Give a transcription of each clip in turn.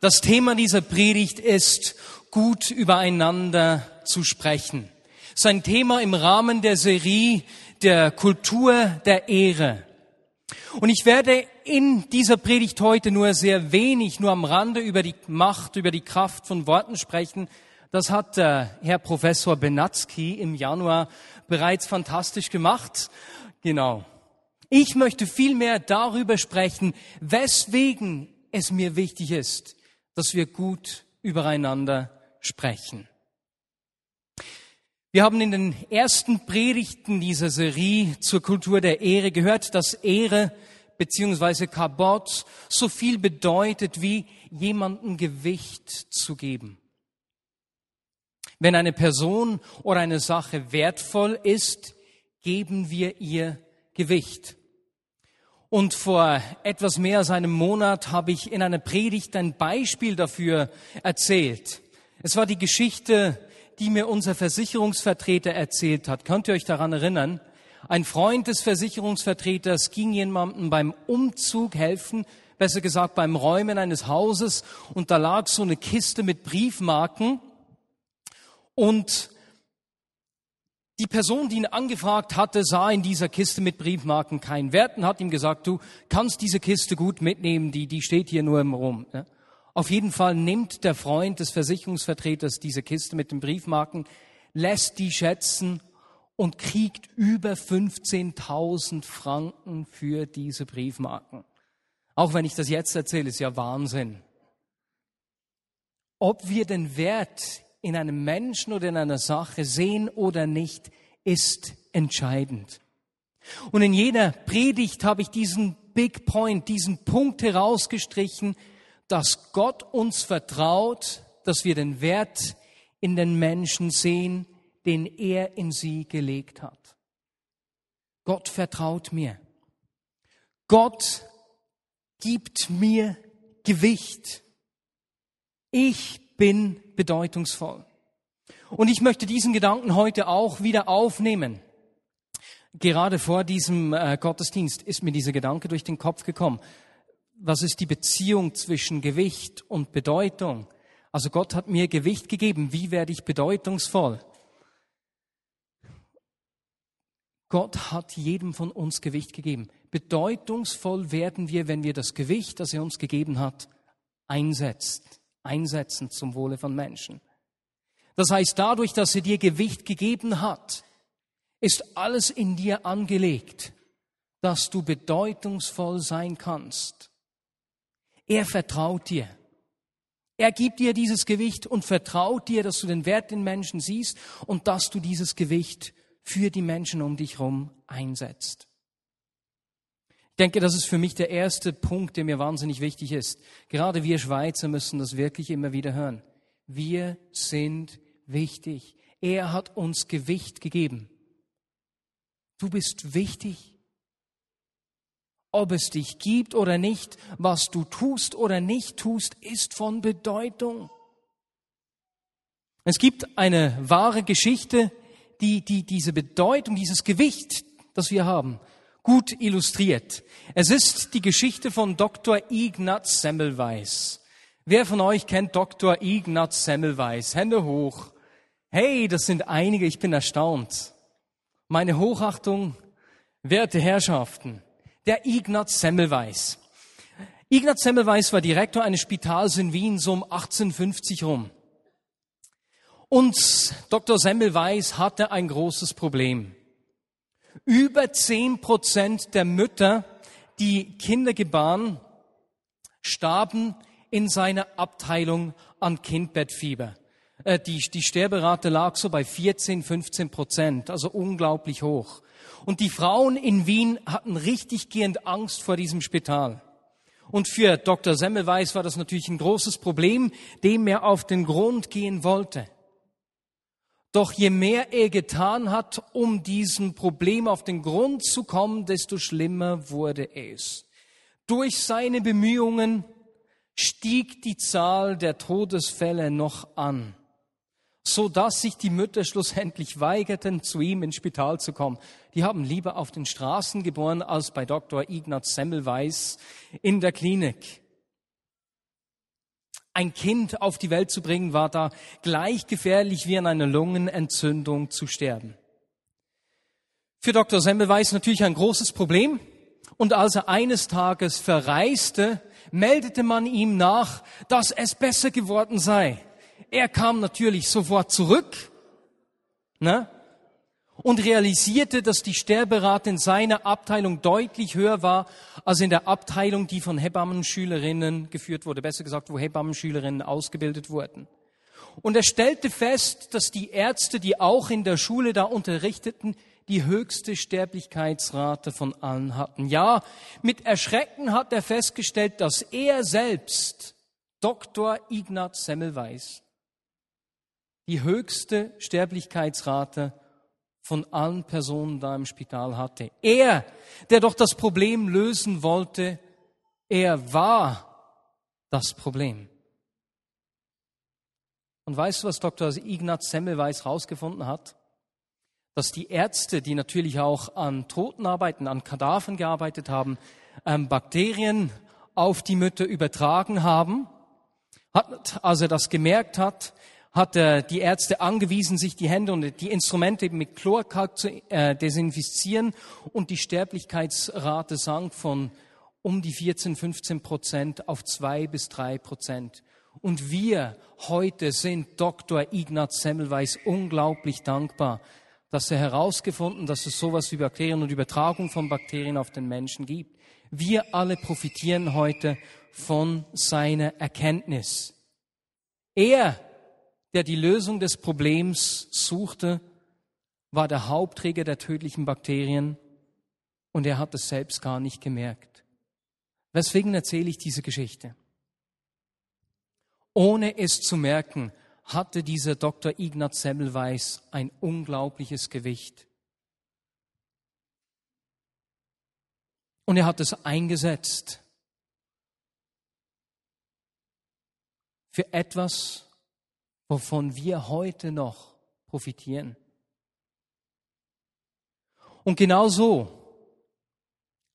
Das Thema dieser Predigt ist, gut übereinander zu sprechen. Sein Thema im Rahmen der Serie der Kultur der Ehre. Und ich werde in dieser Predigt heute nur sehr wenig, nur am Rande über die Macht, über die Kraft von Worten sprechen. Das hat der Herr Professor Benatzky im Januar bereits fantastisch gemacht. Genau. Ich möchte vielmehr darüber sprechen, weswegen es mir wichtig ist, dass wir gut übereinander sprechen. Wir haben in den ersten Predigten dieser Serie zur Kultur der Ehre gehört, dass Ehre bzw. Kabot so viel bedeutet wie jemandem Gewicht zu geben. Wenn eine Person oder eine Sache wertvoll ist, geben wir ihr Gewicht. Und vor etwas mehr als einem Monat habe ich in einer Predigt ein Beispiel dafür erzählt. Es war die Geschichte, die mir unser Versicherungsvertreter erzählt hat. Könnt ihr euch daran erinnern? Ein Freund des Versicherungsvertreters ging jemandem beim Umzug helfen, besser gesagt beim Räumen eines Hauses, und da lag so eine Kiste mit Briefmarken. Und die Person, die ihn angefragt hatte, sah in dieser Kiste mit Briefmarken keinen Wert und hat ihm gesagt, du kannst diese Kiste gut mitnehmen, die, die steht hier nur im Rum. Auf jeden Fall nimmt der Freund des Versicherungsvertreters diese Kiste mit den Briefmarken, lässt die schätzen und kriegt über 15.000 Franken für diese Briefmarken. Auch wenn ich das jetzt erzähle, ist ja Wahnsinn. Ob wir den Wert in einem Menschen oder in einer Sache sehen oder nicht, ist entscheidend. Und in jeder Predigt habe ich diesen Big Point, diesen Punkt herausgestrichen, dass Gott uns vertraut, dass wir den Wert in den Menschen sehen, den er in sie gelegt hat. Gott vertraut mir. Gott gibt mir Gewicht. Ich bin bedeutungsvoll. Und ich möchte diesen Gedanken heute auch wieder aufnehmen. Gerade vor diesem äh, Gottesdienst ist mir dieser Gedanke durch den Kopf gekommen. Was ist die Beziehung zwischen Gewicht und Bedeutung? Also Gott hat mir Gewicht gegeben. Wie werde ich bedeutungsvoll? Gott hat jedem von uns Gewicht gegeben. Bedeutungsvoll werden wir, wenn wir das Gewicht, das er uns gegeben hat, einsetzt einsetzen zum Wohle von Menschen. Das heißt, dadurch, dass er dir Gewicht gegeben hat, ist alles in dir angelegt, dass du bedeutungsvoll sein kannst. Er vertraut dir. Er gibt dir dieses Gewicht und vertraut dir, dass du den Wert in Menschen siehst und dass du dieses Gewicht für die Menschen um dich herum einsetzt. Denke, das ist für mich der erste Punkt, der mir wahnsinnig wichtig ist. Gerade wir Schweizer müssen das wirklich immer wieder hören. Wir sind wichtig. Er hat uns Gewicht gegeben. Du bist wichtig. Ob es dich gibt oder nicht, was du tust oder nicht tust, ist von Bedeutung. Es gibt eine wahre Geschichte, die, die diese Bedeutung, dieses Gewicht, das wir haben, gut illustriert. Es ist die Geschichte von Dr. Ignaz Semmelweis. Wer von euch kennt Dr. Ignaz Semmelweis? Hände hoch. Hey, das sind einige, ich bin erstaunt. Meine Hochachtung, werte Herrschaften, der Ignaz Semmelweis. Ignaz Semmelweis war Direktor eines Spitals in Wien so um 1850 rum. Und Dr. Semmelweis hatte ein großes Problem. Über zehn Prozent der Mütter, die Kinder gebaren, starben in seiner Abteilung an Kindbettfieber. Äh, die, die Sterberate lag so bei 14, 15 Prozent, also unglaublich hoch. Und die Frauen in Wien hatten richtig gehend Angst vor diesem Spital. Und für Dr. Semmelweis war das natürlich ein großes Problem, dem er auf den Grund gehen wollte. Doch je mehr er getan hat, um diesem Problem auf den Grund zu kommen, desto schlimmer wurde es. Durch seine Bemühungen stieg die Zahl der Todesfälle noch an, so dass sich die Mütter schlussendlich weigerten, zu ihm ins Spital zu kommen. Die haben lieber auf den Straßen geboren als bei Dr. Ignaz Semmelweis in der Klinik. Ein Kind auf die Welt zu bringen, war da gleich gefährlich wie an einer Lungenentzündung zu sterben. Für Dr. Semmelweis natürlich ein großes Problem. Und als er eines Tages verreiste, meldete man ihm nach, dass es besser geworden sei. Er kam natürlich sofort zurück ne? Und realisierte, dass die Sterberate in seiner Abteilung deutlich höher war als in der Abteilung, die von Hebammenschülerinnen geführt wurde, besser gesagt, wo Hebammenschülerinnen ausgebildet wurden. Und er stellte fest, dass die Ärzte, die auch in der Schule da unterrichteten, die höchste Sterblichkeitsrate von allen hatten. Ja, mit Erschrecken hat er festgestellt, dass er selbst, Dr. Ignaz Semmelweis, die höchste Sterblichkeitsrate von allen Personen da im Spital hatte. Er, der doch das Problem lösen wollte, er war das Problem. Und weißt du, was Dr. Ignaz Semmelweis herausgefunden hat? dass die Ärzte, die natürlich auch an Toten arbeiten, an Kadavern gearbeitet haben, ähm, Bakterien auf die Mütter übertragen haben. Hat, als er das gemerkt hat, hat er die Ärzte angewiesen, sich die Hände und die Instrumente mit Chlorkalk zu äh, desinfizieren und die Sterblichkeitsrate sank von um die 14, 15 Prozent auf zwei bis drei Prozent. Und wir heute sind Dr. Ignaz Semmelweis unglaublich dankbar, dass er herausgefunden, dass es sowas wie Bakterien und Übertragung von Bakterien auf den Menschen gibt. Wir alle profitieren heute von seiner Erkenntnis. Er, der die Lösung des Problems suchte, war der Hauptträger der tödlichen Bakterien und er hat es selbst gar nicht gemerkt. Weswegen erzähle ich diese Geschichte? Ohne es zu merken, hatte dieser Dr. Ignaz Semmelweis ein unglaubliches Gewicht. Und er hat es eingesetzt für etwas, wovon wir heute noch profitieren. Und genau so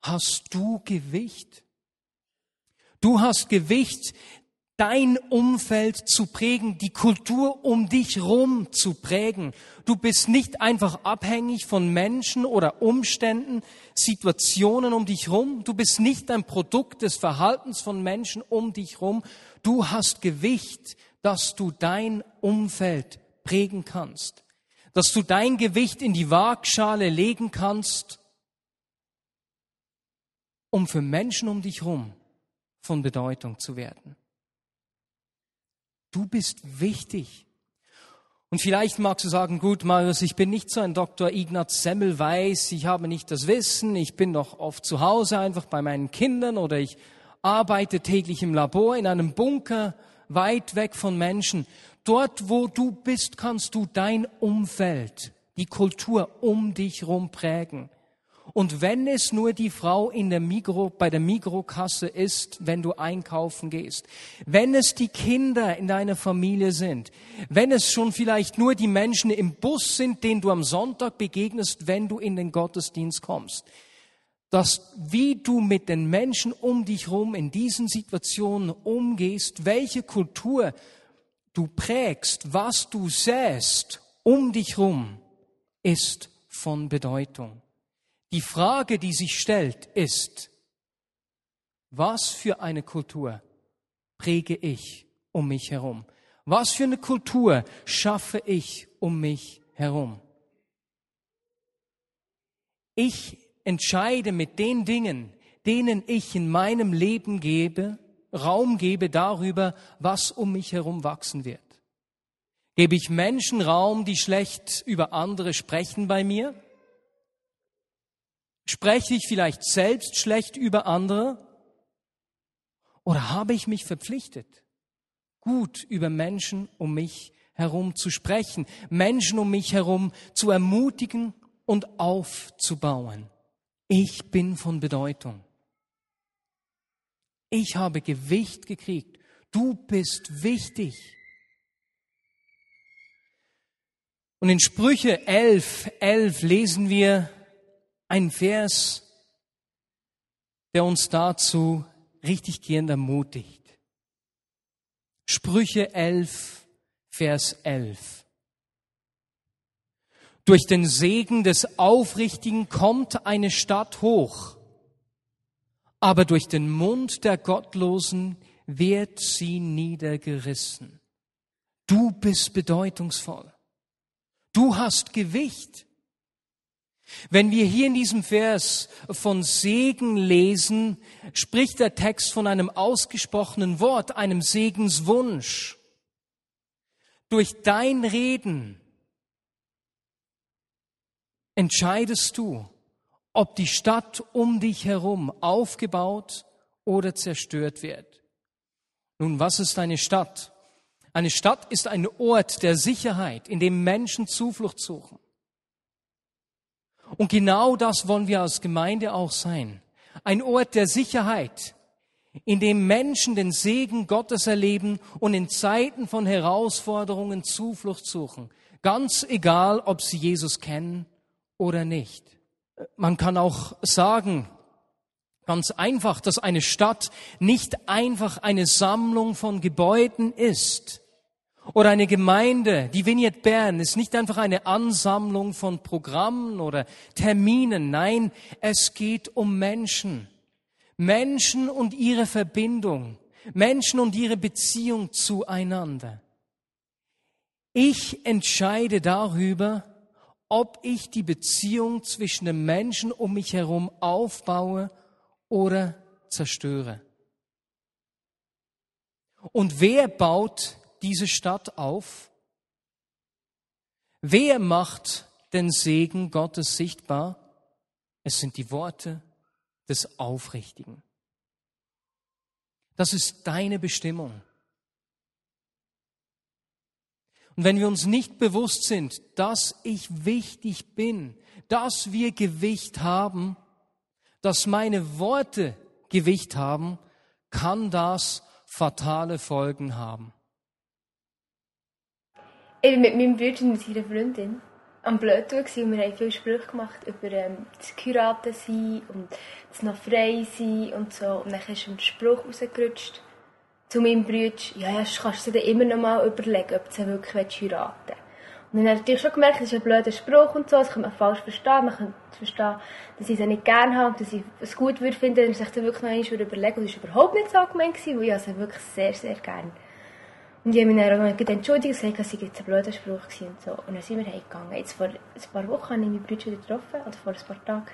hast du Gewicht. Du hast Gewicht, dein Umfeld zu prägen, die Kultur um dich rum zu prägen. Du bist nicht einfach abhängig von Menschen oder Umständen, Situationen um dich rum. Du bist nicht ein Produkt des Verhaltens von Menschen um dich rum. Du hast Gewicht, dass du dein Umfeld prägen kannst, dass du dein Gewicht in die Waagschale legen kannst, um für Menschen um dich rum von Bedeutung zu werden. Du bist wichtig. Und vielleicht magst du sagen, gut, Marius, ich bin nicht so ein Dr. Ignaz Semmelweis, ich habe nicht das Wissen, ich bin doch oft zu Hause einfach bei meinen Kindern oder ich arbeite täglich im Labor in einem Bunker weit weg von Menschen. Dort, wo du bist, kannst du dein Umfeld, die Kultur um dich herum prägen. Und wenn es nur die Frau in der Migro, bei der Migrokasse ist, wenn du einkaufen gehst, wenn es die Kinder in deiner Familie sind, wenn es schon vielleicht nur die Menschen im Bus sind, denen du am Sonntag begegnest, wenn du in den Gottesdienst kommst, dass wie du mit den Menschen um dich herum in diesen Situationen umgehst, welche Kultur du prägst, was du säst um dich herum, ist von Bedeutung. Die Frage, die sich stellt, ist, was für eine Kultur präge ich um mich herum? Was für eine Kultur schaffe ich um mich herum? Ich entscheide mit den Dingen, denen ich in meinem Leben gebe, Raum gebe darüber, was um mich herum wachsen wird. Gebe ich Menschen Raum, die schlecht über andere sprechen bei mir? Spreche ich vielleicht selbst schlecht über andere? Oder habe ich mich verpflichtet, gut über Menschen um mich herum zu sprechen, Menschen um mich herum zu ermutigen und aufzubauen? Ich bin von Bedeutung. Ich habe Gewicht gekriegt. Du bist wichtig. Und in Sprüche 11, 11 lesen wir, ein Vers, der uns dazu richtig gehend ermutigt. Sprüche 11, Vers 11. Durch den Segen des Aufrichtigen kommt eine Stadt hoch, aber durch den Mund der Gottlosen wird sie niedergerissen. Du bist bedeutungsvoll. Du hast Gewicht. Wenn wir hier in diesem Vers von Segen lesen, spricht der Text von einem ausgesprochenen Wort, einem Segenswunsch. Durch dein Reden entscheidest du, ob die Stadt um dich herum aufgebaut oder zerstört wird. Nun, was ist eine Stadt? Eine Stadt ist ein Ort der Sicherheit, in dem Menschen Zuflucht suchen. Und genau das wollen wir als Gemeinde auch sein. Ein Ort der Sicherheit, in dem Menschen den Segen Gottes erleben und in Zeiten von Herausforderungen Zuflucht suchen. Ganz egal, ob sie Jesus kennen oder nicht. Man kann auch sagen, ganz einfach, dass eine Stadt nicht einfach eine Sammlung von Gebäuden ist, oder eine Gemeinde, die Vignette Bern, ist nicht einfach eine Ansammlung von Programmen oder Terminen. Nein, es geht um Menschen. Menschen und ihre Verbindung. Menschen und ihre Beziehung zueinander. Ich entscheide darüber, ob ich die Beziehung zwischen den Menschen um mich herum aufbaue oder zerstöre. Und wer baut diese Stadt auf? Wer macht den Segen Gottes sichtbar? Es sind die Worte des Aufrichtigen. Das ist deine Bestimmung. Und wenn wir uns nicht bewusst sind, dass ich wichtig bin, dass wir Gewicht haben, dass meine Worte Gewicht haben, kann das fatale Folgen haben. Ich war mit meinem Bruder und seiner Freundin am Blödtun und wir haben viele Sprüche gemacht über ähm, das Heiraten sein und das noch frei sein und so. Und dann ist ein Spruch rausgerutscht zu meinem Bruder, ja, ja, kannst du dir immer noch mal überlegen, ob du wirklich heiraten willst. Und dann habe ich natürlich schon gemerkt, das ist ein blöder Spruch und so, das kann man falsch verstehen. Man kann verstehen, dass ich es nicht gerne habe und dass ich es gut würde finden, wenn ich dann wirklich noch einmal überlegen Und das war überhaupt nicht so gemeint, weil ich es wirklich sehr, sehr gerne und ich habe mich dann auch entschuldigt und gesagt, es sei jetzt ein blöder Spruch und so. Und dann sind wir heimgegangen. Jetzt vor ein paar Wochen habe ich meinen Bruder wieder getroffen, oder vor ein paar Tagen.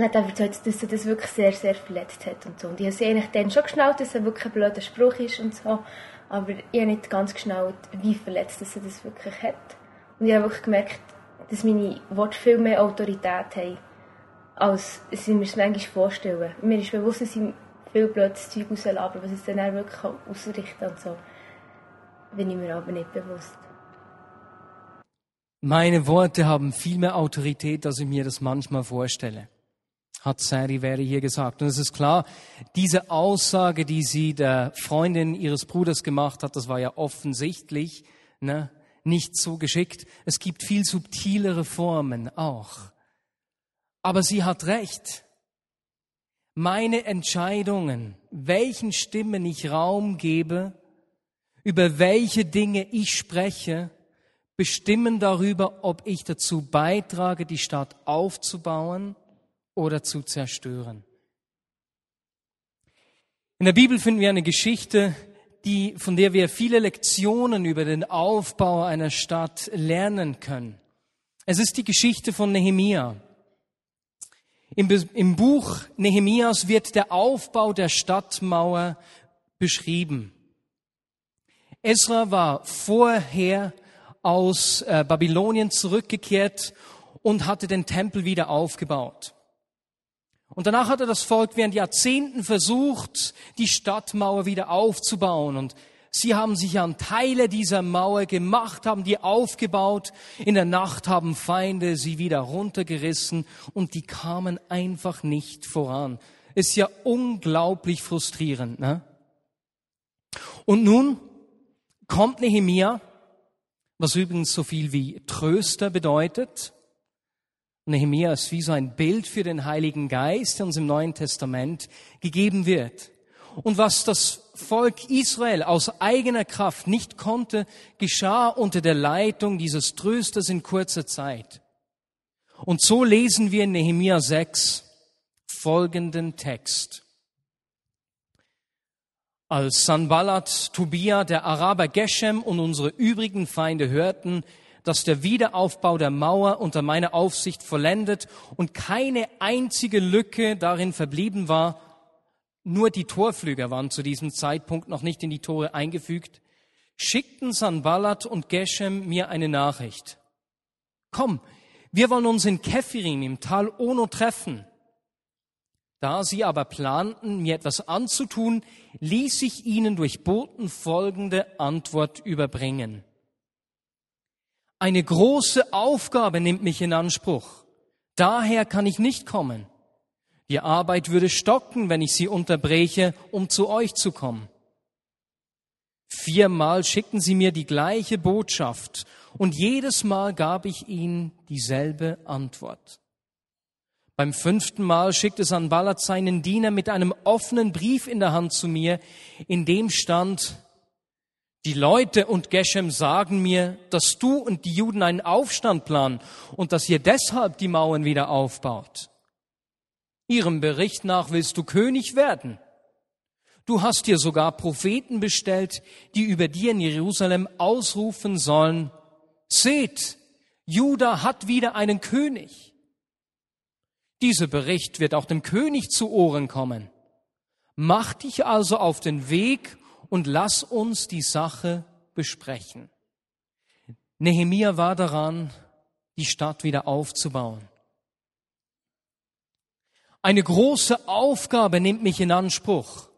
Und er hat dann erzählt, dass er das wirklich sehr, sehr verletzt hat und so. Und ich habe eigentlich dann schon geschnallt, dass es wirklich ein blöder Spruch ist und so. Aber ich habe nicht ganz geschnallt, wie verletzt dass er das wirklich hat. Und ich habe wirklich gemerkt, dass meine Worte viel mehr Autorität haben, als ich mir es manchmal vorstellen. Mir ist bewusst, dass ich viel blödes Zeug rauslabern, was es dann auch wirklich ausrichten und so bin ich mir aber nicht bewusst. Meine Worte haben viel mehr Autorität, als ich mir das manchmal vorstelle, hat Sari Wäre hier gesagt. Und es ist klar, diese Aussage, die sie der Freundin ihres Bruders gemacht hat, das war ja offensichtlich ne, nicht so geschickt. Es gibt viel subtilere Formen auch. Aber sie hat recht. Meine Entscheidungen, welchen Stimmen ich Raum gebe, über welche Dinge ich spreche, bestimmen darüber, ob ich dazu beitrage, die Stadt aufzubauen oder zu zerstören. In der Bibel finden wir eine Geschichte, die, von der wir viele Lektionen über den Aufbau einer Stadt lernen können. Es ist die Geschichte von Nehemia. Im, Im Buch Nehemias wird der Aufbau der Stadtmauer beschrieben. Esra war vorher aus äh, Babylonien zurückgekehrt und hatte den Tempel wieder aufgebaut. Und danach hatte das Volk während Jahrzehnten versucht, die Stadtmauer wieder aufzubauen. Und sie haben sich an Teile dieser Mauer gemacht, haben die aufgebaut. In der Nacht haben Feinde sie wieder runtergerissen und die kamen einfach nicht voran. Ist ja unglaublich frustrierend. Ne? Und nun kommt Nehemia, was übrigens so viel wie Tröster bedeutet. Nehemia ist wie so ein Bild für den Heiligen Geist, der uns im Neuen Testament gegeben wird. Und was das Volk Israel aus eigener Kraft nicht konnte, geschah unter der Leitung dieses Trösters in kurzer Zeit. Und so lesen wir in Nehemia 6 folgenden Text. Als Sanballat, Tobia, der Araber Geshem und unsere übrigen Feinde hörten, dass der Wiederaufbau der Mauer unter meiner Aufsicht vollendet und keine einzige Lücke darin verblieben war, nur die Torflüger waren zu diesem Zeitpunkt noch nicht in die Tore eingefügt, schickten Sanballat und Geshem mir eine Nachricht. Komm, wir wollen uns in Kephirim im Tal Ono treffen. Da sie aber planten, mir etwas anzutun, ließ ich ihnen durch Boten folgende Antwort überbringen. Eine große Aufgabe nimmt mich in Anspruch. Daher kann ich nicht kommen. Die Arbeit würde stocken, wenn ich sie unterbreche, um zu euch zu kommen. Viermal schickten sie mir die gleiche Botschaft und jedes Mal gab ich ihnen dieselbe Antwort. Beim fünften Mal schickte Sanballat seinen Diener mit einem offenen Brief in der Hand zu mir, in dem stand, die Leute und Geshem sagen mir, dass du und die Juden einen Aufstand planen und dass ihr deshalb die Mauern wieder aufbaut. Ihrem Bericht nach willst du König werden. Du hast dir sogar Propheten bestellt, die über dir in Jerusalem ausrufen sollen, seht, Juda hat wieder einen König. Dieser Bericht wird auch dem König zu Ohren kommen. Mach dich also auf den Weg und lass uns die Sache besprechen. Nehemia war daran, die Stadt wieder aufzubauen. Eine große Aufgabe nimmt mich in Anspruch,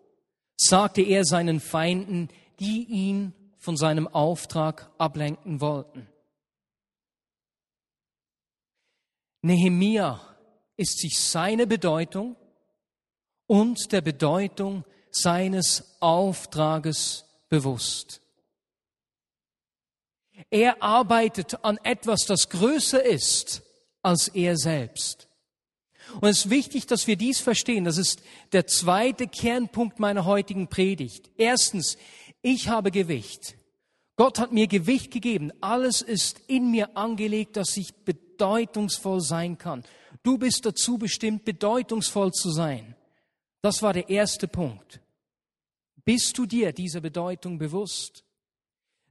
sagte er seinen Feinden, die ihn von seinem Auftrag ablenken wollten. Nehemia ist sich seine Bedeutung und der Bedeutung seines Auftrages bewusst. Er arbeitet an etwas, das größer ist als er selbst. Und es ist wichtig, dass wir dies verstehen. Das ist der zweite Kernpunkt meiner heutigen Predigt. Erstens, ich habe Gewicht. Gott hat mir Gewicht gegeben. Alles ist in mir angelegt, dass ich bedeutungsvoll sein kann. Du bist dazu bestimmt, bedeutungsvoll zu sein. Das war der erste Punkt. Bist du dir dieser Bedeutung bewusst?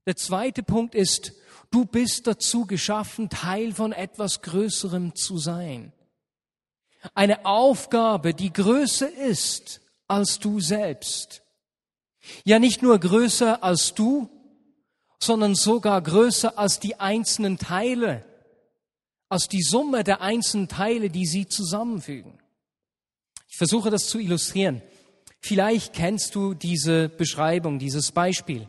Der zweite Punkt ist, du bist dazu geschaffen, Teil von etwas Größerem zu sein. Eine Aufgabe, die größer ist als du selbst. Ja, nicht nur größer als du, sondern sogar größer als die einzelnen Teile als die Summe der einzelnen Teile, die sie zusammenfügen. Ich versuche das zu illustrieren. Vielleicht kennst du diese Beschreibung, dieses Beispiel.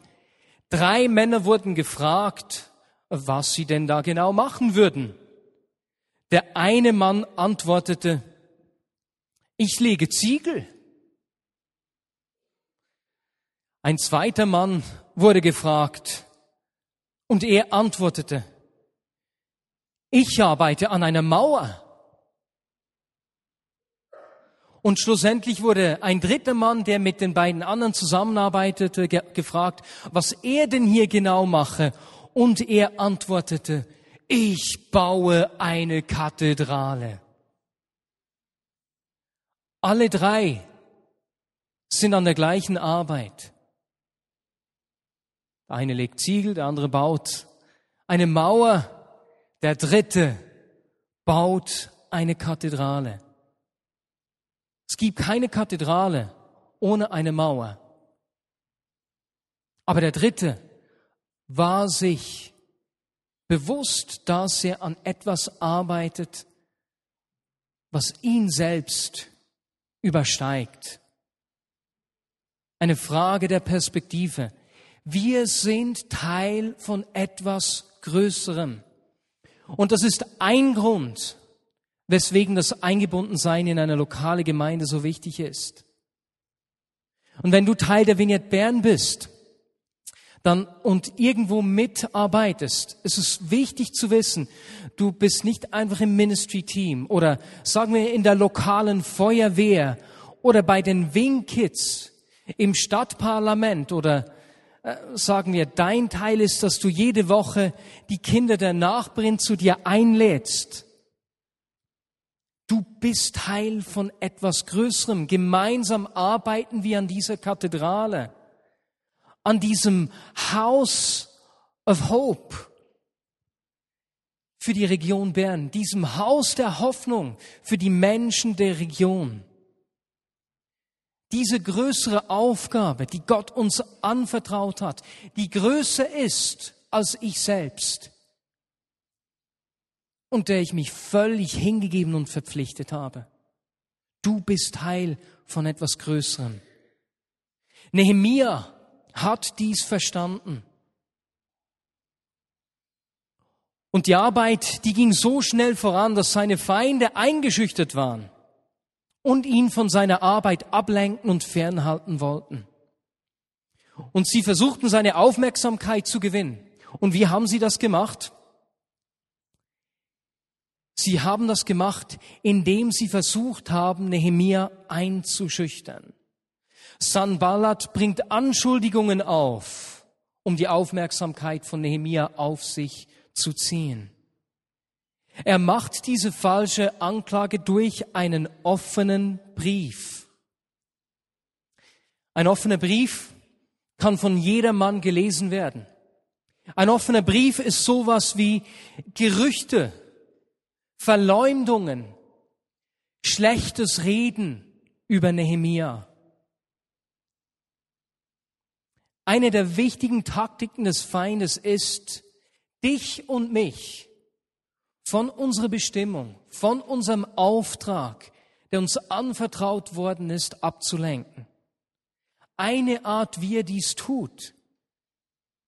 Drei Männer wurden gefragt, was sie denn da genau machen würden. Der eine Mann antwortete, ich lege Ziegel. Ein zweiter Mann wurde gefragt und er antwortete, ich arbeite an einer Mauer. Und schlussendlich wurde ein dritter Mann, der mit den beiden anderen zusammenarbeitete, ge gefragt, was er denn hier genau mache. Und er antwortete, ich baue eine Kathedrale. Alle drei sind an der gleichen Arbeit. Der eine legt Ziegel, der andere baut eine Mauer der dritte baut eine Kathedrale. Es gibt keine Kathedrale ohne eine Mauer. Aber der dritte war sich bewusst, dass er an etwas arbeitet, was ihn selbst übersteigt. Eine Frage der Perspektive. Wir sind Teil von etwas Größerem. Und das ist ein Grund, weswegen das Eingebundensein in eine lokale Gemeinde so wichtig ist. Und wenn du Teil der Vignette Bern bist, dann und irgendwo mitarbeitest, ist es wichtig zu wissen, du bist nicht einfach im Ministry Team oder sagen wir in der lokalen Feuerwehr oder bei den Wing Kids. im Stadtparlament oder äh, sagen wir, dein Teil ist, dass du jede Woche die Kinder der Nachbarin zu dir einlädst. Du bist Teil von etwas Größerem. Gemeinsam arbeiten wir an dieser Kathedrale, an diesem House of Hope für die Region Bern, diesem Haus der Hoffnung für die Menschen der Region. Diese größere Aufgabe, die Gott uns anvertraut hat, die größer ist als ich selbst und der ich mich völlig hingegeben und verpflichtet habe. Du bist Teil von etwas Größerem. Nehemia hat dies verstanden. Und die Arbeit, die ging so schnell voran, dass seine Feinde eingeschüchtert waren und ihn von seiner Arbeit ablenken und fernhalten wollten. Und sie versuchten seine Aufmerksamkeit zu gewinnen. Und wie haben sie das gemacht? Sie haben das gemacht, indem sie versucht haben, Nehemia einzuschüchtern. Sanballat bringt Anschuldigungen auf, um die Aufmerksamkeit von Nehemia auf sich zu ziehen. Er macht diese falsche Anklage durch einen offenen Brief. Ein offener Brief kann von jedermann gelesen werden. Ein offener Brief ist sowas wie Gerüchte, Verleumdungen, schlechtes Reden über Nehemia. Eine der wichtigen Taktiken des Feindes ist, dich und mich von unserer Bestimmung, von unserem Auftrag, der uns anvertraut worden ist, abzulenken. Eine Art, wie er dies tut,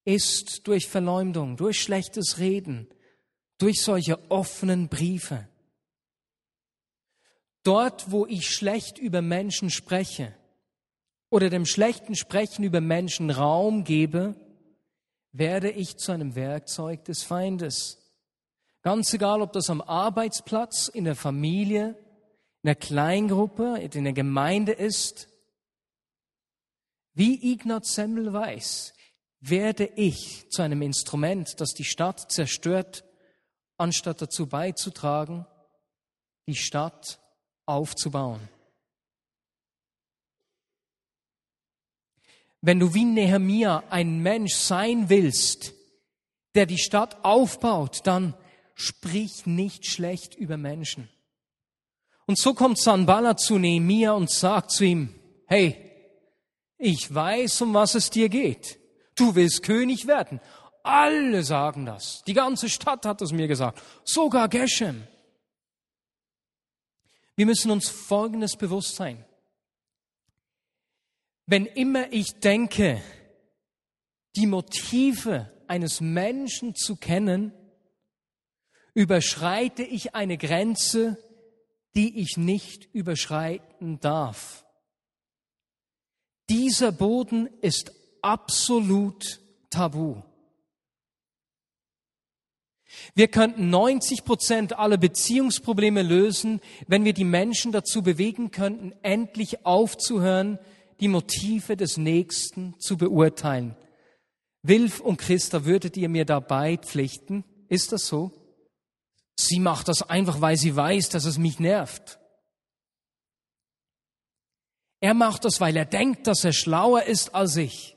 ist durch Verleumdung, durch schlechtes Reden, durch solche offenen Briefe. Dort, wo ich schlecht über Menschen spreche oder dem schlechten Sprechen über Menschen Raum gebe, werde ich zu einem Werkzeug des Feindes. Ganz egal, ob das am Arbeitsplatz, in der Familie, in der Kleingruppe, in der Gemeinde ist. Wie Ignaz Semmel weiß, werde ich zu einem Instrument, das die Stadt zerstört anstatt dazu beizutragen, die Stadt aufzubauen. Wenn du wie Nehemia ein Mensch sein willst, der die Stadt aufbaut, dann sprich nicht schlecht über Menschen. Und so kommt Sanballat zu Nehemia und sagt zu ihm, hey, ich weiß, um was es dir geht. Du willst König werden. Alle sagen das. Die ganze Stadt hat es mir gesagt. Sogar Geshem. Wir müssen uns Folgendes bewusst sein. Wenn immer ich denke, die Motive eines Menschen zu kennen, überschreite ich eine Grenze, die ich nicht überschreiten darf. Dieser Boden ist absolut tabu. Wir könnten 90 Prozent aller Beziehungsprobleme lösen, wenn wir die Menschen dazu bewegen könnten, endlich aufzuhören, die Motive des Nächsten zu beurteilen. Wilf und Christa, würdet ihr mir dabei pflichten? Ist das so? Sie macht das einfach, weil sie weiß, dass es mich nervt. Er macht das, weil er denkt, dass er schlauer ist als ich.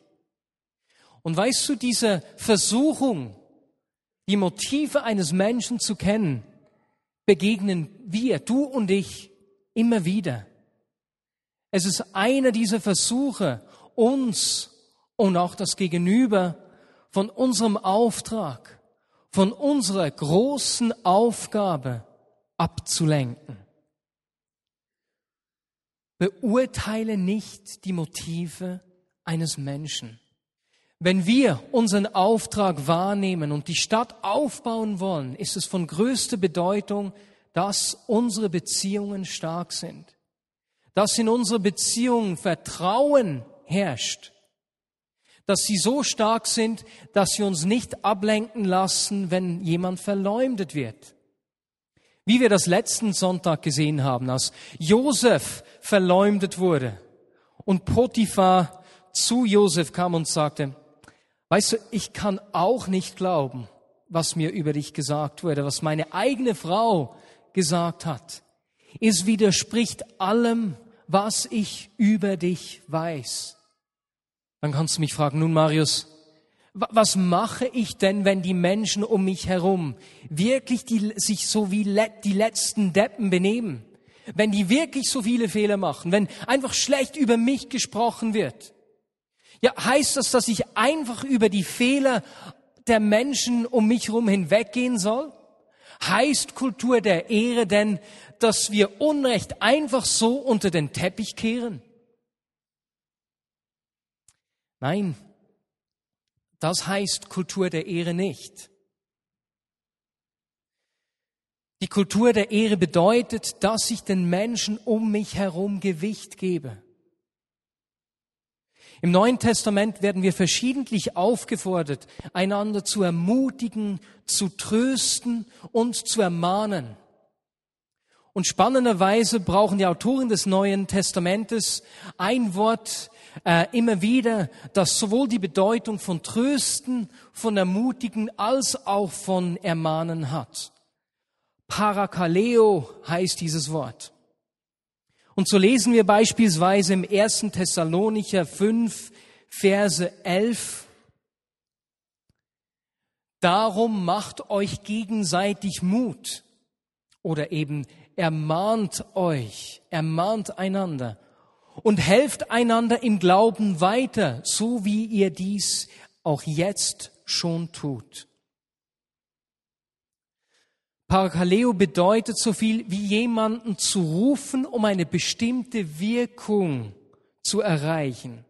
Und weißt du, diese Versuchung, die Motive eines Menschen zu kennen, begegnen wir, du und ich, immer wieder. Es ist einer dieser Versuche, uns und auch das Gegenüber von unserem Auftrag, von unserer großen Aufgabe abzulenken. Beurteile nicht die Motive eines Menschen. Wenn wir unseren Auftrag wahrnehmen und die Stadt aufbauen wollen, ist es von größter Bedeutung, dass unsere Beziehungen stark sind, dass in unserer Beziehung Vertrauen herrscht, dass sie so stark sind, dass wir uns nicht ablenken lassen, wenn jemand verleumdet wird. Wie wir das letzten Sonntag gesehen haben, als Josef verleumdet wurde Und Potiphar zu Josef kam und sagte, weißt du, ich kann auch nicht glauben, was mir über dich gesagt wurde, was meine eigene Frau gesagt hat. Es widerspricht allem, was ich über dich weiß. Dann kannst du mich fragen, nun Marius, was mache ich denn, wenn die Menschen um mich herum wirklich die, sich so wie die letzten Deppen benehmen? Wenn die wirklich so viele Fehler machen, wenn einfach schlecht über mich gesprochen wird? Ja, heißt das, dass ich einfach über die Fehler der Menschen um mich herum hinweggehen soll? Heißt Kultur der Ehre denn, dass wir Unrecht einfach so unter den Teppich kehren? Nein, das heißt Kultur der Ehre nicht. Die Kultur der Ehre bedeutet, dass ich den Menschen um mich herum Gewicht gebe. Im Neuen Testament werden wir verschiedentlich aufgefordert, einander zu ermutigen, zu trösten und zu ermahnen. Und spannenderweise brauchen die Autoren des Neuen Testamentes ein Wort äh, immer wieder, das sowohl die Bedeutung von trösten, von ermutigen als auch von ermahnen hat. Parakaleo heißt dieses Wort. Und so lesen wir beispielsweise im 1. Thessalonicher 5, Verse 11. Darum macht euch gegenseitig Mut oder eben ermahnt euch, ermahnt einander und helft einander im Glauben weiter, so wie ihr dies auch jetzt schon tut. Parakaleo bedeutet so viel wie jemanden zu rufen, um eine bestimmte Wirkung zu erreichen.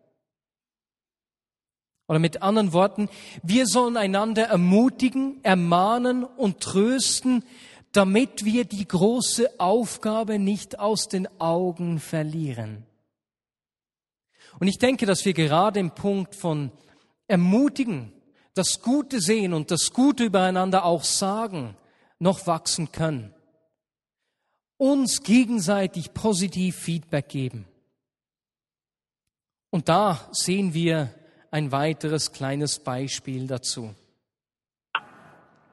Oder mit anderen Worten, wir sollen einander ermutigen, ermahnen und trösten, damit wir die große Aufgabe nicht aus den Augen verlieren. Und ich denke, dass wir gerade im Punkt von ermutigen, das Gute sehen und das Gute übereinander auch sagen, noch wachsen können. Uns gegenseitig positiv Feedback geben. Und da sehen wir ein weiteres kleines Beispiel dazu.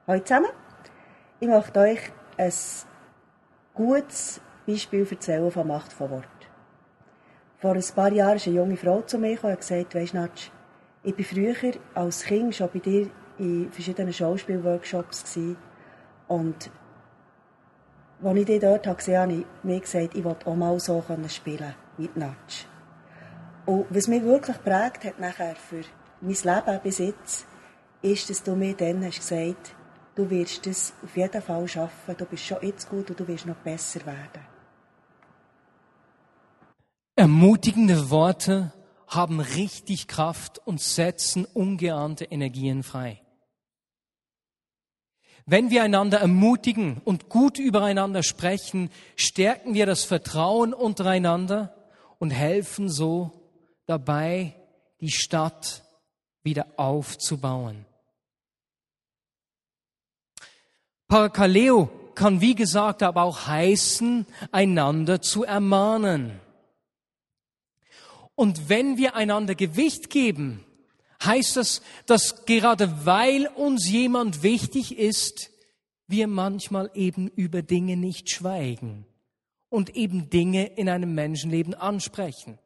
Hallo zusammen. Ich möchte euch ein gutes Beispiel erzählen von Macht von Wort. Vor ein paar Jahren ist eine junge Frau zu mir und gesagt, weisst Natsch, ich war früher als Kind schon bei dir in verschiedenen Schauspielworkshops. Und als ich dich dort gesehen habe, habe ich mir gesagt, ich wollte auch mal so spielen wie die Natsch. Und was mich wirklich prägt hat nachher für mein Leben bis jetzt, ist, dass du mir dann hast gesagt, du wirst es auf jeden Fall schaffen, du bist schon jetzt gut und du wirst noch besser werden. Ermutigende Worte haben richtig Kraft und setzen ungeahnte Energien frei. Wenn wir einander ermutigen und gut übereinander sprechen, stärken wir das Vertrauen untereinander und helfen so dabei, die Stadt wieder aufzubauen. Parakaleo kann wie gesagt aber auch heißen, einander zu ermahnen. Und wenn wir einander Gewicht geben, heißt das, dass gerade weil uns jemand wichtig ist, wir manchmal eben über Dinge nicht schweigen und eben Dinge in einem Menschenleben ansprechen.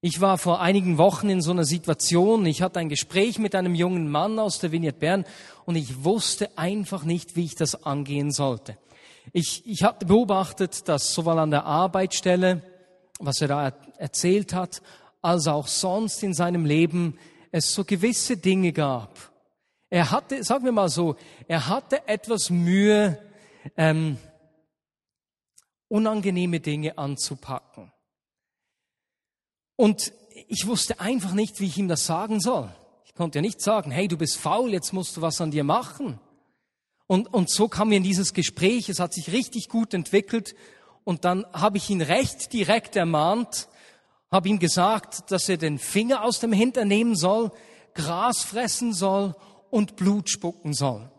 Ich war vor einigen Wochen in so einer Situation, ich hatte ein Gespräch mit einem jungen Mann aus der Vignette Bern und ich wusste einfach nicht, wie ich das angehen sollte. Ich, ich hatte beobachtet, dass sowohl an der Arbeitsstelle, was er da erzählt hat, als auch sonst in seinem Leben es so gewisse Dinge gab. Er hatte, sagen wir mal so, er hatte etwas Mühe, ähm, unangenehme Dinge anzupacken. Und ich wusste einfach nicht, wie ich ihm das sagen soll. Ich konnte ja nicht sagen, hey, du bist faul, jetzt musst du was an dir machen. Und, und so kam wir in dieses Gespräch, es hat sich richtig gut entwickelt. Und dann habe ich ihn recht direkt ermahnt, habe ihm gesagt, dass er den Finger aus dem Hintern nehmen soll, Gras fressen soll und Blut spucken soll.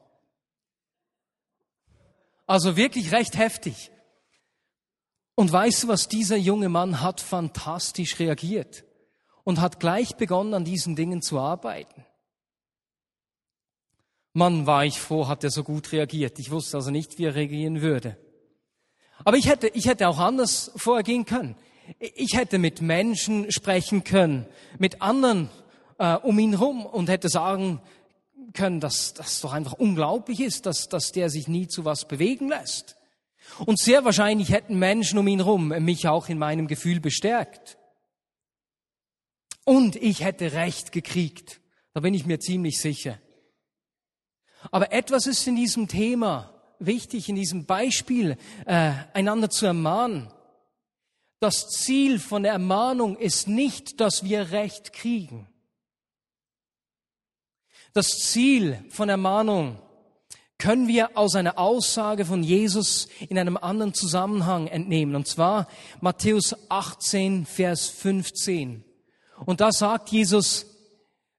Also wirklich recht heftig. Und weißt du was, dieser junge Mann hat fantastisch reagiert und hat gleich begonnen, an diesen Dingen zu arbeiten. Mann, war ich froh, hat er so gut reagiert. Ich wusste also nicht, wie er reagieren würde. Aber ich hätte, ich hätte auch anders vorgehen können. Ich hätte mit Menschen sprechen können, mit anderen äh, um ihn herum und hätte sagen können, dass das doch einfach unglaublich ist, dass, dass der sich nie zu was bewegen lässt. Und sehr wahrscheinlich hätten Menschen um ihn herum mich auch in meinem Gefühl bestärkt. Und ich hätte Recht gekriegt. Da bin ich mir ziemlich sicher. Aber etwas ist in diesem Thema wichtig, in diesem Beispiel, äh, einander zu ermahnen. Das Ziel von der Ermahnung ist nicht, dass wir Recht kriegen. Das Ziel von Ermahnung können wir aus einer Aussage von Jesus in einem anderen Zusammenhang entnehmen, und zwar Matthäus 18, Vers 15. Und da sagt Jesus,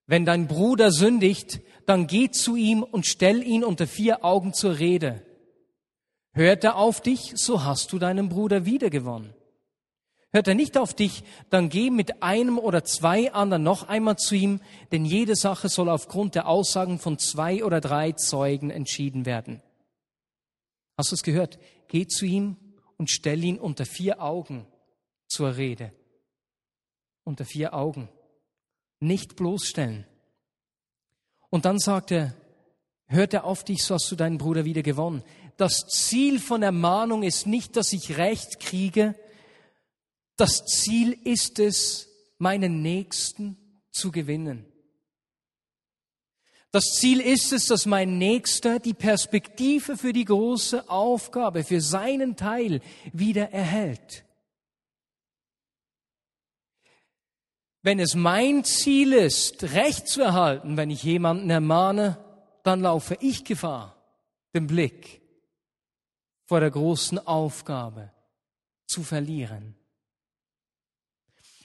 wenn dein Bruder sündigt, dann geh zu ihm und stell ihn unter vier Augen zur Rede. Hört er auf dich, so hast du deinen Bruder wiedergewonnen. Hört er nicht auf dich, dann geh mit einem oder zwei anderen noch einmal zu ihm, denn jede Sache soll aufgrund der Aussagen von zwei oder drei Zeugen entschieden werden. Hast du es gehört? Geh zu ihm und stell ihn unter vier Augen zur Rede. Unter vier Augen. Nicht bloßstellen. Und dann sagt er, hört er auf dich, so hast du deinen Bruder wieder gewonnen. Das Ziel von Ermahnung ist nicht, dass ich Recht kriege, das Ziel ist es, meinen Nächsten zu gewinnen. Das Ziel ist es, dass mein Nächster die Perspektive für die große Aufgabe, für seinen Teil wieder erhält. Wenn es mein Ziel ist, Recht zu erhalten, wenn ich jemanden ermahne, dann laufe ich Gefahr, den Blick vor der großen Aufgabe zu verlieren.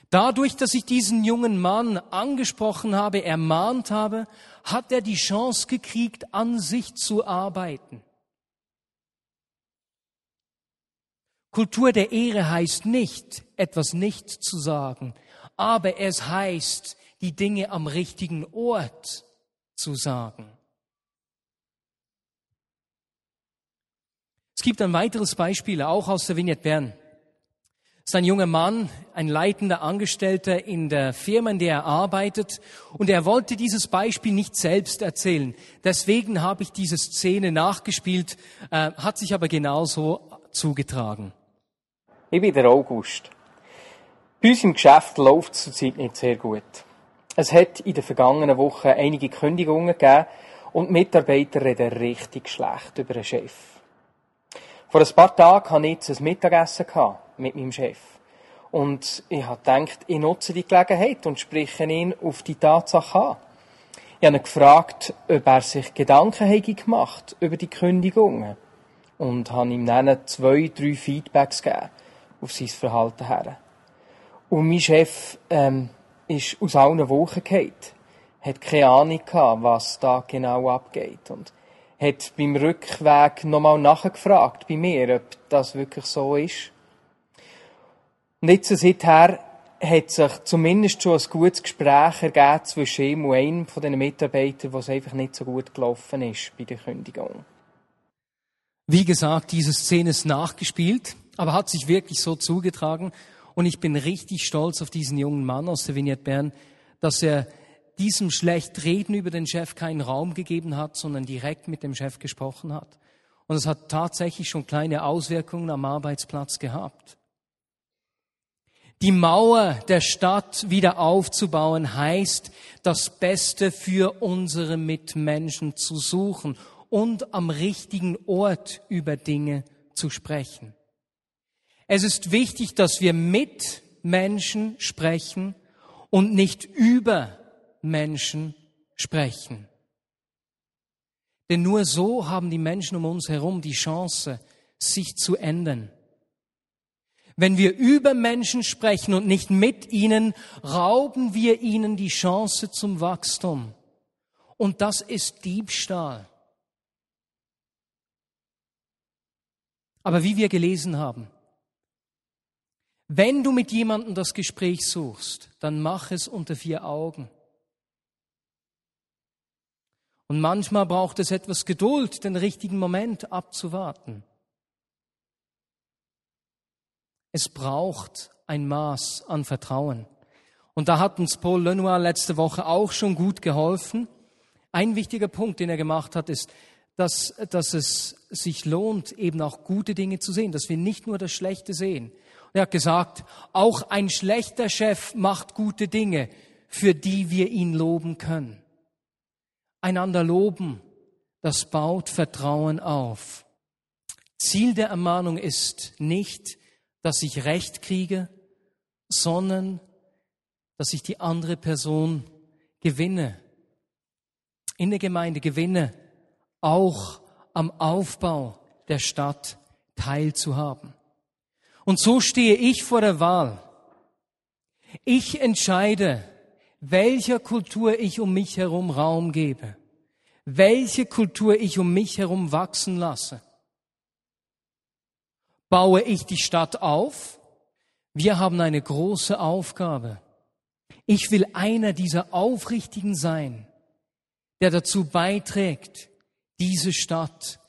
Dadurch, dass ich diesen jungen Mann angesprochen habe, ermahnt habe, hat er die Chance gekriegt, an sich zu arbeiten. Kultur der Ehre heißt nicht, etwas nicht zu sagen, aber es heißt, die Dinge am richtigen Ort zu sagen. Es gibt ein weiteres Beispiel, auch aus der Vignette Bern. Ist ein junger Mann, ein leitender Angestellter in der Firma, in der er arbeitet. Und er wollte dieses Beispiel nicht selbst erzählen. Deswegen habe ich diese Szene nachgespielt, äh, hat sich aber genauso zugetragen. Ich bin der August. Bei uns im Geschäft läuft es zurzeit nicht sehr gut. Es hat in den vergangenen Wochen einige Kündigungen gegeben und Mitarbeiter reden richtig schlecht über den Chef. Vor ein paar Tagen hatte ich jetzt ein Mittagessen mit meinem Chef. Und ich habe gedacht, ich nutze die Gelegenheit und spreche ihn auf die Tatsache an. Ich habe ihn gefragt, ob er sich Gedanken hätte gemacht über die Kündigungen. Und habe ihm dann zwei, drei Feedbacks gegeben auf sein Verhalten her. Und mein Chef ähm, ist aus allen Wochen gefallen. Hat keine Ahnung gehabt, was da genau abgeht. Und hat beim Rückweg nochmal nachgefragt bei mir, ob das wirklich so ist. Und jetzt seither hat sich zumindest schon ein gutes Gespräch ergeben zwischen ihm und einem von den Mitarbeitern, was einfach nicht so gut gelaufen ist bei der Kündigung. Wie gesagt, diese Szene ist nachgespielt, aber hat sich wirklich so zugetragen. Und ich bin richtig stolz auf diesen jungen Mann aus der Vignette Bern, dass er diesem Schlechtreden über den Chef keinen Raum gegeben hat, sondern direkt mit dem Chef gesprochen hat. Und es hat tatsächlich schon kleine Auswirkungen am Arbeitsplatz gehabt. Die Mauer der Stadt wieder aufzubauen heißt, das Beste für unsere Mitmenschen zu suchen und am richtigen Ort über Dinge zu sprechen. Es ist wichtig, dass wir mit Menschen sprechen und nicht über Menschen sprechen. Denn nur so haben die Menschen um uns herum die Chance, sich zu ändern. Wenn wir über Menschen sprechen und nicht mit ihnen, rauben wir ihnen die Chance zum Wachstum. Und das ist Diebstahl. Aber wie wir gelesen haben, Wenn du mit jemandem das Gespräch suchst, dann mach es unter vier Augen. Und manchmal braucht es etwas Geduld, den richtigen Moment abzuwarten. Es braucht ein Maß an Vertrauen. Und da hat uns Paul Lenoir letzte Woche auch schon gut geholfen. Ein wichtiger Punkt, den er gemacht hat, ist, dass, dass es sich lohnt, eben auch gute Dinge zu sehen, dass wir nicht nur das Schlechte sehen. Er hat gesagt, auch ein schlechter Chef macht gute Dinge, für die wir ihn loben können. Einander loben, das baut Vertrauen auf. Ziel der Ermahnung ist nicht, dass ich Recht kriege, sondern dass ich die andere Person gewinne, in der Gemeinde gewinne, auch am Aufbau der Stadt teilzuhaben. Und so stehe ich vor der Wahl. Ich entscheide, welcher Kultur ich um mich herum Raum gebe, welche Kultur ich um mich herum wachsen lasse. Baue ich die Stadt auf? Wir haben eine große Aufgabe. Ich will einer dieser Aufrichtigen sein, der dazu beiträgt, diese Stadt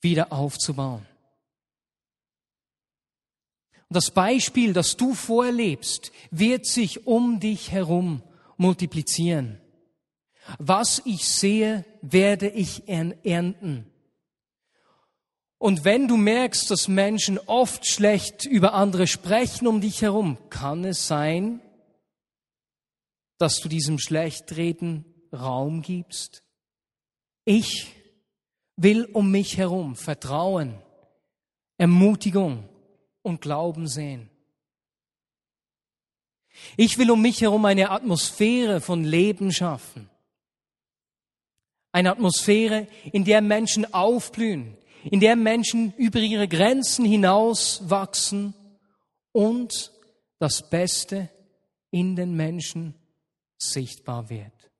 wieder aufzubauen. Und das Beispiel, das du vorlebst, wird sich um dich herum multiplizieren. Was ich sehe, werde ich ernten. Und wenn du merkst, dass Menschen oft schlecht über andere sprechen um dich herum, kann es sein, dass du diesem Schlechtreden Raum gibst? Ich will um mich herum Vertrauen, Ermutigung und Glauben sehen. Ich will um mich herum eine Atmosphäre von Leben schaffen. Eine Atmosphäre, in der Menschen aufblühen, in der Menschen über ihre Grenzen hinaus wachsen und das Beste in den Menschen sichtbar wird.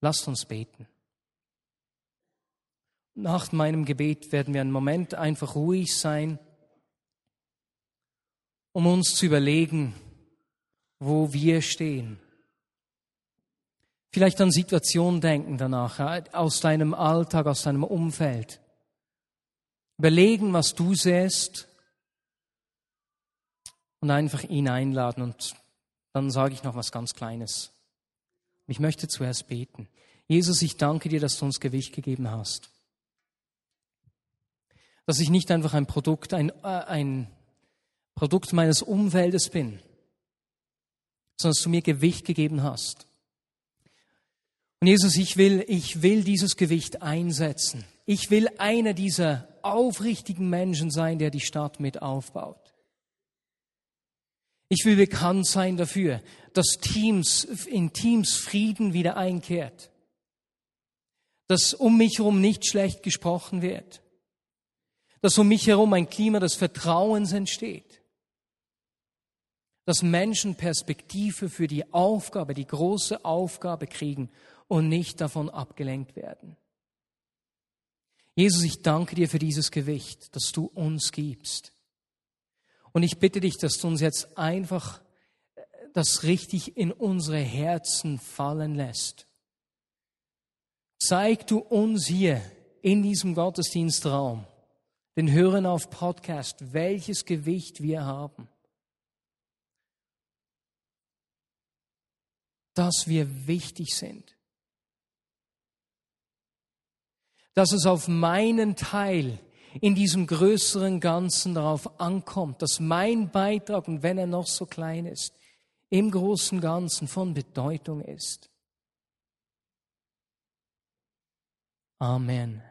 Lasst uns beten. Nach meinem Gebet werden wir einen Moment einfach ruhig sein, um uns zu überlegen, wo wir stehen. Vielleicht an Situationen denken danach, aus deinem Alltag, aus deinem Umfeld. Überlegen, was du sähst und einfach ihn einladen und dann sage ich noch was ganz Kleines. Ich möchte zuerst beten. Jesus, ich danke dir, dass du uns Gewicht gegeben hast. Dass ich nicht einfach ein Produkt, ein, äh, ein Produkt meines Umfeldes bin, sondern dass du mir Gewicht gegeben hast. Und Jesus, ich will, ich will dieses Gewicht einsetzen. Ich will einer dieser aufrichtigen Menschen sein, der die Stadt mit aufbaut. Ich will bekannt sein dafür, dass Teams, in Teams Frieden wieder einkehrt. Dass um mich herum nicht schlecht gesprochen wird. Dass um mich herum ein Klima des Vertrauens entsteht. Dass Menschen Perspektive für die Aufgabe, die große Aufgabe kriegen und nicht davon abgelenkt werden. Jesus, ich danke dir für dieses Gewicht, das du uns gibst. Und ich bitte dich, dass du uns jetzt einfach das richtig in unsere Herzen fallen lässt. Zeig du uns hier in diesem Gottesdienstraum, den Hörern auf Podcast, welches Gewicht wir haben. Dass wir wichtig sind. Dass es auf meinen Teil in diesem größeren Ganzen darauf ankommt, dass mein Beitrag, und wenn er noch so klein ist, im großen Ganzen von Bedeutung ist. Amen.